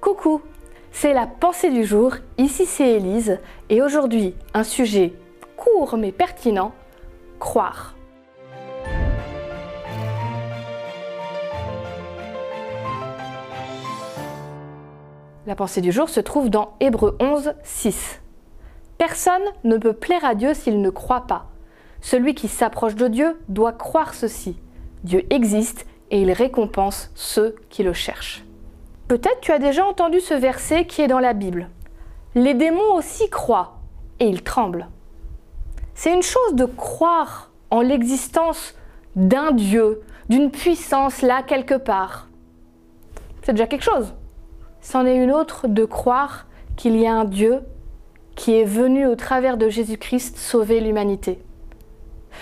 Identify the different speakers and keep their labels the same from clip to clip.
Speaker 1: Coucou, c'est la pensée du jour, ici c'est Élise, et aujourd'hui un sujet court mais pertinent, croire. La pensée du jour se trouve dans Hébreu 11, 6. Personne ne peut plaire à Dieu s'il ne croit pas. Celui qui s'approche de Dieu doit croire ceci. Dieu existe et il récompense ceux qui le cherchent. Peut-être tu as déjà entendu ce verset qui est dans la Bible. Les démons aussi croient et ils tremblent. C'est une chose de croire en l'existence d'un Dieu, d'une puissance là quelque part. C'est déjà quelque chose. C'en est une autre de croire qu'il y a un Dieu qui est venu au travers de Jésus-Christ sauver l'humanité.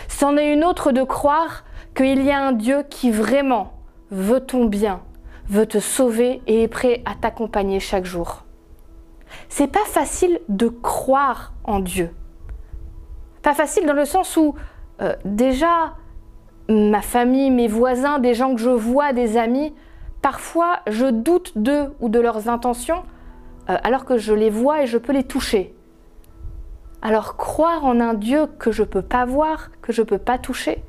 Speaker 1: C'en est une autre de croire qu'il y a un Dieu qui vraiment veut ton bien, veut te sauver et est prêt à t'accompagner chaque jour. C'est pas facile de croire en Dieu. Pas facile dans le sens où euh, déjà ma famille, mes voisins, des gens que je vois, des amis, parfois je doute d'eux ou de leurs intentions euh, alors que je les vois et je peux les toucher. Alors croire en un Dieu que je peux pas voir, que je peux pas toucher,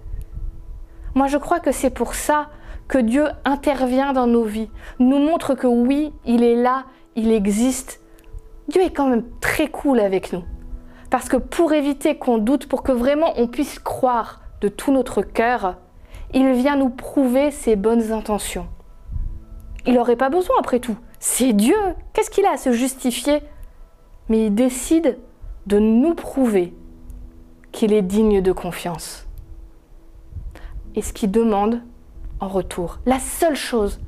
Speaker 1: moi je crois que c'est pour ça que Dieu intervient dans nos vies, nous montre que oui, il est là, il existe. Dieu est quand même très cool avec nous. Parce que pour éviter qu'on doute, pour que vraiment on puisse croire de tout notre cœur, il vient nous prouver ses bonnes intentions. Il n'aurait pas besoin après tout. C'est Dieu. Qu'est-ce qu'il a à se justifier? Mais il décide de nous prouver qu'il est digne de confiance. Et ce qu'il demande en retour, la seule chose,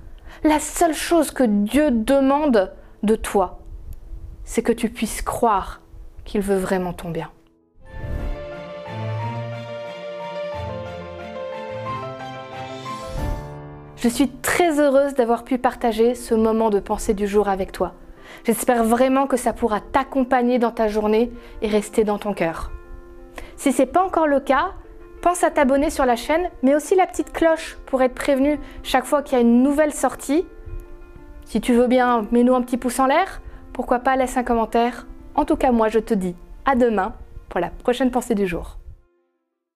Speaker 1: la seule chose que Dieu demande de toi, c'est que tu puisses croire qu'il veut vraiment ton bien. Je suis très heureuse d'avoir pu partager ce moment de pensée du jour avec toi. J'espère vraiment que ça pourra t'accompagner dans ta journée et rester dans ton cœur. Si ce n'est pas encore le cas, pense à t'abonner sur la chaîne, mais aussi la petite cloche pour être prévenu chaque fois qu'il y a une nouvelle sortie. Si tu veux bien, mets-nous un petit pouce en l'air. Pourquoi pas, laisse un commentaire. En tout cas, moi, je te dis à demain pour la prochaine pensée du jour.